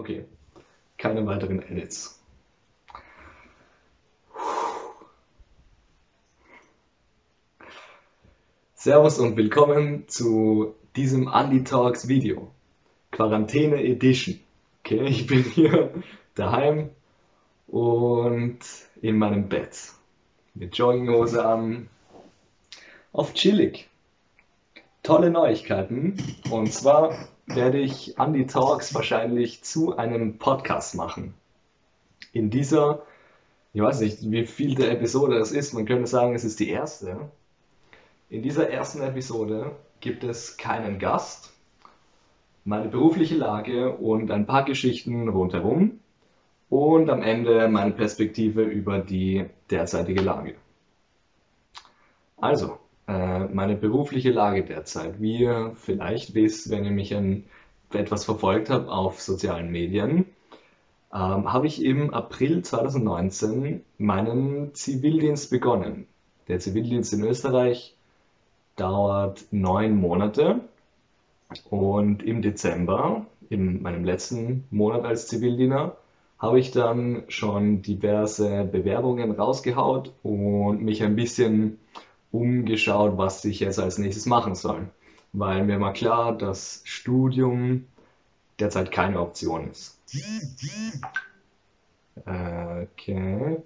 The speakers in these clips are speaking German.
Okay, keine weiteren Edits. Servus und willkommen zu diesem Andy Talks Video. Quarantäne Edition. Okay, ich bin hier daheim und in meinem Bett. Mit Jogginghose an. Auf chillig. Tolle Neuigkeiten. Und zwar werde ich Andy Talks wahrscheinlich zu einem Podcast machen. In dieser, ich weiß nicht, wie viel der Episode das ist, man könnte sagen, es ist die erste. In dieser ersten Episode gibt es keinen Gast, meine berufliche Lage und ein paar Geschichten rundherum und am Ende meine Perspektive über die derzeitige Lage. Also, meine berufliche Lage derzeit. Wie ihr vielleicht wisst, wenn ihr mich etwas verfolgt habt auf sozialen Medien, ähm, habe ich im April 2019 meinen Zivildienst begonnen. Der Zivildienst in Österreich dauert neun Monate und im Dezember, in meinem letzten Monat als Zivildiener, habe ich dann schon diverse Bewerbungen rausgehaut und mich ein bisschen umgeschaut, was ich jetzt als nächstes machen soll. Weil mir war klar, dass Studium derzeit keine Option ist. Okay.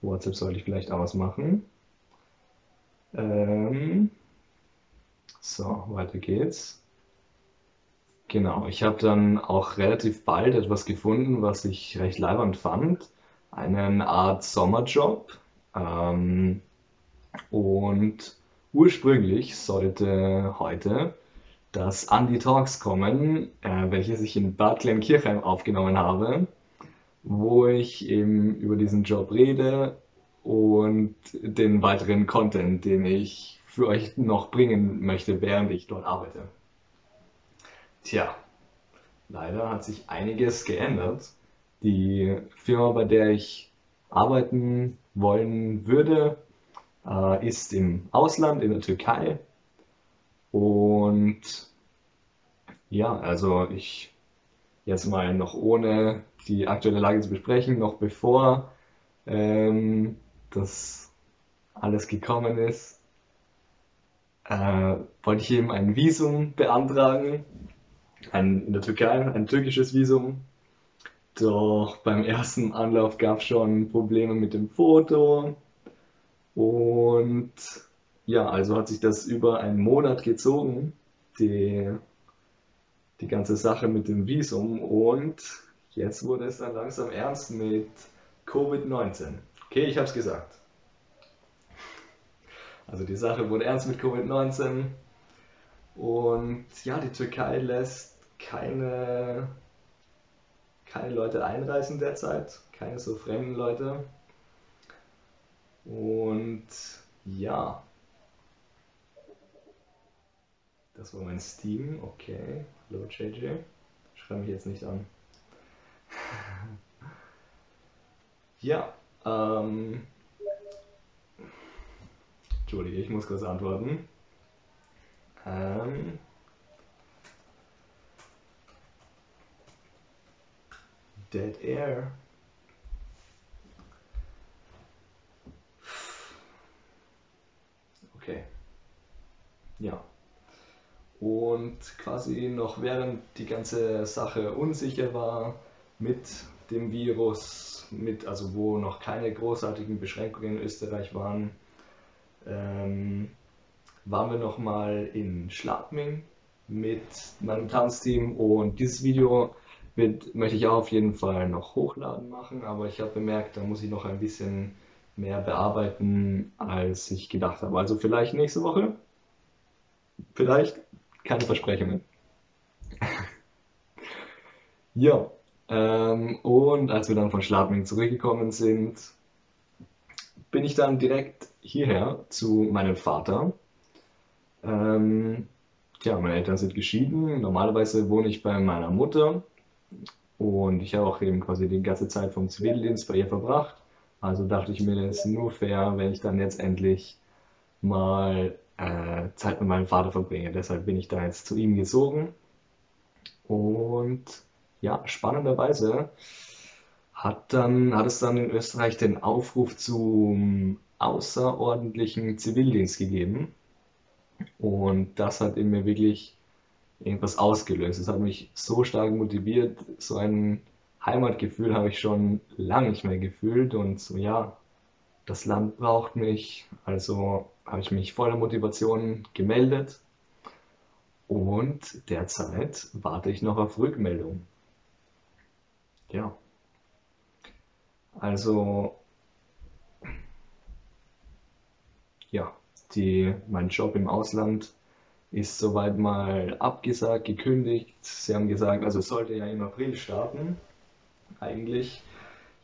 WhatsApp sollte ich vielleicht ausmachen. Ähm, so, weiter geht's. Genau, ich habe dann auch relativ bald etwas gefunden, was ich recht leibend fand. Eine Art Sommerjob. Ähm, und ursprünglich sollte heute das Andy Talks kommen, äh, welches ich in Bad Glenkirchheim aufgenommen habe, wo ich eben über diesen Job rede und den weiteren Content, den ich für euch noch bringen möchte, während ich dort arbeite. Tja, leider hat sich einiges geändert. Die Firma, bei der ich arbeiten wollen würde, äh, ist im Ausland, in der Türkei. Und ja, also ich jetzt mal noch ohne die aktuelle Lage zu besprechen, noch bevor ähm, das alles gekommen ist, äh, wollte ich eben ein Visum beantragen, ein, in der Türkei, ein türkisches Visum. Doch beim ersten Anlauf gab es schon Probleme mit dem Foto und ja, also hat sich das über einen Monat gezogen, die, die ganze Sache mit dem Visum. Und jetzt wurde es dann langsam ernst mit Covid-19. Okay, ich habe es gesagt. Also die Sache wurde ernst mit Covid-19. Und ja, die Türkei lässt keine, keine Leute einreisen derzeit, keine so fremden Leute. Ja, das war mein Steam. Okay, hallo JJ. Schreibe mich jetzt nicht an. ja, ähm. Entschuldige, ich muss kurz antworten. Ähm. Dead Air. Okay. Ja. Und quasi noch während die ganze Sache unsicher war mit dem Virus, mit, also wo noch keine großartigen Beschränkungen in Österreich waren, ähm, waren wir nochmal in Schladming mit meinem Tanzteam und dieses Video wird, möchte ich auch auf jeden Fall noch hochladen machen, aber ich habe bemerkt, da muss ich noch ein bisschen mehr bearbeiten, als ich gedacht habe. Also vielleicht nächste Woche. Vielleicht keine Versprechungen. ja, ähm, und als wir dann von Schladming zurückgekommen sind, bin ich dann direkt hierher zu meinem Vater. Ähm, ja, meine Eltern sind geschieden. Normalerweise wohne ich bei meiner Mutter und ich habe auch eben quasi die ganze Zeit vom Zivildienst bei ihr verbracht. Also dachte ich mir, das ist nur fair, wenn ich dann jetzt endlich mal äh, Zeit mit meinem Vater verbringe. Deshalb bin ich da jetzt zu ihm gezogen. Und ja, spannenderweise hat dann, hat es dann in Österreich den Aufruf zum außerordentlichen Zivildienst gegeben. Und das hat in mir wirklich irgendwas ausgelöst. Es hat mich so stark motiviert, so ein Heimatgefühl habe ich schon lange nicht mehr gefühlt und so, ja, das Land braucht mich, also habe ich mich voller Motivation gemeldet und derzeit warte ich noch auf Rückmeldung. Ja, also ja, die, mein Job im Ausland ist soweit mal abgesagt, gekündigt. Sie haben gesagt, also sollte ja im April starten, eigentlich.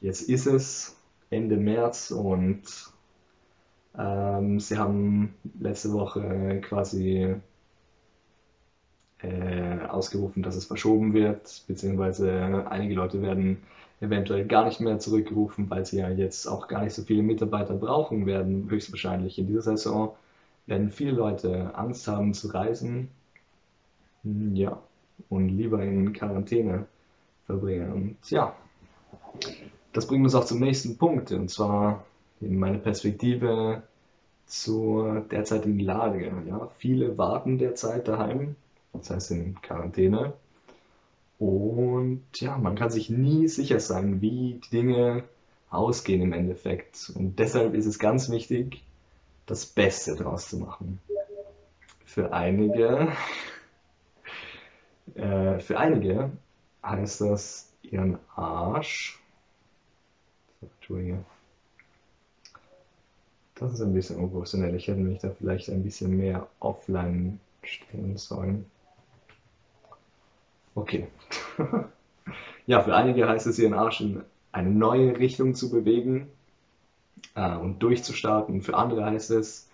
Jetzt ist es Ende März und ähm, sie haben letzte Woche quasi äh, ausgerufen, dass es verschoben wird, beziehungsweise einige Leute werden eventuell gar nicht mehr zurückgerufen, weil sie ja jetzt auch gar nicht so viele Mitarbeiter brauchen werden, höchstwahrscheinlich. In dieser Saison werden viele Leute Angst haben zu reisen, hm, ja, und lieber in Quarantäne verbringen. Und ja, das bringt uns auch zum nächsten Punkt, und zwar in meine Perspektive zur derzeitigen Lage. Ja, viele warten derzeit daheim, das heißt in Quarantäne, und ja, man kann sich nie sicher sein, wie die Dinge ausgehen im Endeffekt. Und deshalb ist es ganz wichtig, das Beste draus zu machen. Für einige, äh, für einige heißt das ihren Arsch. Das ist ein bisschen unprofessionell. Ich hätte mich da vielleicht ein bisschen mehr offline stellen sollen. Okay. ja, für einige heißt es, ihren Arsch in eine neue Richtung zu bewegen äh, und durchzustarten. Für andere heißt es,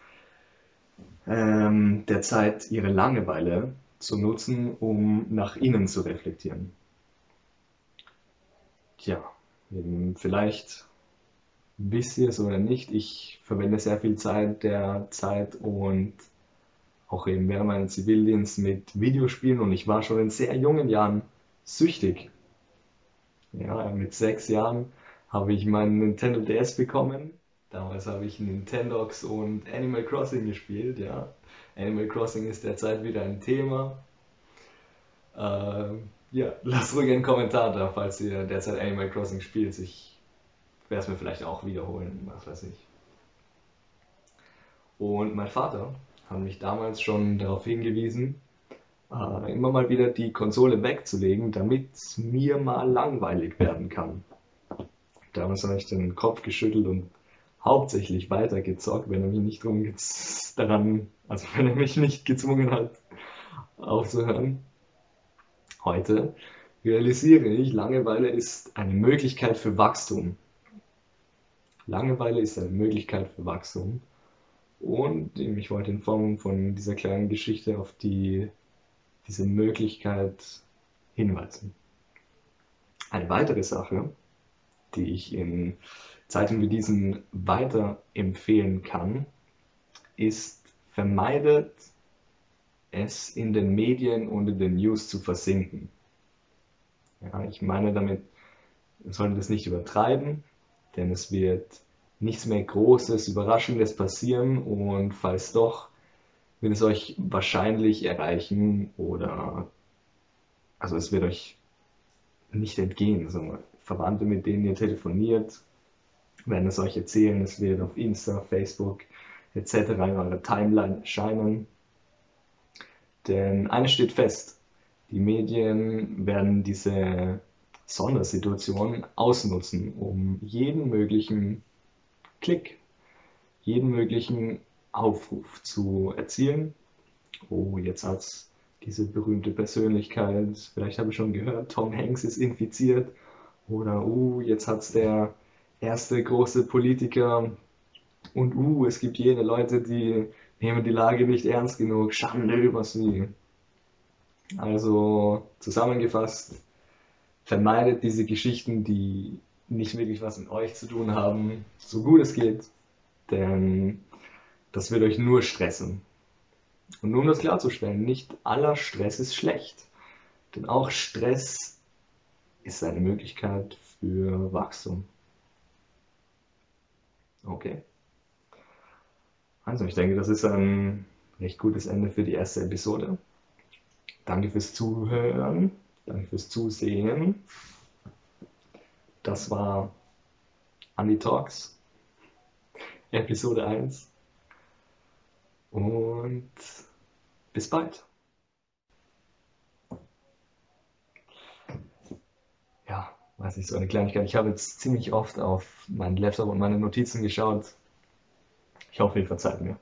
ähm, derzeit ihre Langeweile zu nutzen, um nach innen zu reflektieren. Tja, vielleicht wisst ihr es oder nicht, ich verwende sehr viel Zeit der Zeit und auch eben während meines Zivildienst mit Videospielen und ich war schon in sehr jungen Jahren süchtig. Ja, mit sechs Jahren habe ich meinen Nintendo DS bekommen. Damals habe ich Nintendox und Animal Crossing gespielt, ja. Animal Crossing ist derzeit wieder ein Thema. Äh, ja, lasst ruhig einen Kommentar da, falls ihr derzeit Animal Crossing spielt. Ich werde es mir vielleicht auch wiederholen, was weiß ich. Und mein Vater haben mich damals schon darauf hingewiesen, äh, immer mal wieder die Konsole wegzulegen, damit es mir mal langweilig werden kann. Damals habe ich den Kopf geschüttelt und hauptsächlich weitergezockt, wenn er mich nicht daran, also wenn er mich nicht gezwungen hat, aufzuhören. Heute realisiere ich, Langeweile ist eine Möglichkeit für Wachstum. Langeweile ist eine Möglichkeit für Wachstum. Und ich wollte in Form von dieser kleinen Geschichte auf die, diese Möglichkeit hinweisen. Eine weitere Sache, die ich in Zeiten wie diesen weiterempfehlen kann, ist, vermeidet es in den Medien und in den News zu versinken. Ja, ich meine damit, man sollte das nicht übertreiben, denn es wird nichts mehr Großes, Überraschendes passieren und falls doch, wird es euch wahrscheinlich erreichen oder also es wird euch nicht entgehen. Also Verwandte, mit denen ihr telefoniert, werden es euch erzählen, es wird auf Insta, Facebook etc. in eurer Timeline erscheinen. Denn eines steht fest, die Medien werden diese Sondersituation ausnutzen, um jeden möglichen Klick jeden möglichen Aufruf zu erzielen. Oh, jetzt hat diese berühmte Persönlichkeit, vielleicht habe ich schon gehört, Tom Hanks ist infiziert. Oder, uh, jetzt hat es der erste große Politiker. Und, uh, es gibt jene Leute, die nehmen die Lage nicht ernst genug. Schande über sie. Also, zusammengefasst, vermeidet diese Geschichten, die nicht wirklich was mit euch zu tun haben, so gut es geht, denn das wird euch nur stressen. Und nur um das klarzustellen, nicht aller Stress ist schlecht. Denn auch Stress ist eine Möglichkeit für Wachstum. Okay. Also ich denke, das ist ein recht gutes Ende für die erste Episode. Danke fürs Zuhören, danke fürs Zusehen. Das war Andy Talks, Episode 1. Und bis bald. Ja, weiß nicht, so eine Kleinigkeit. Ich habe jetzt ziemlich oft auf meinen Laptop und meine Notizen geschaut. Ich hoffe, ihr verzeiht mir.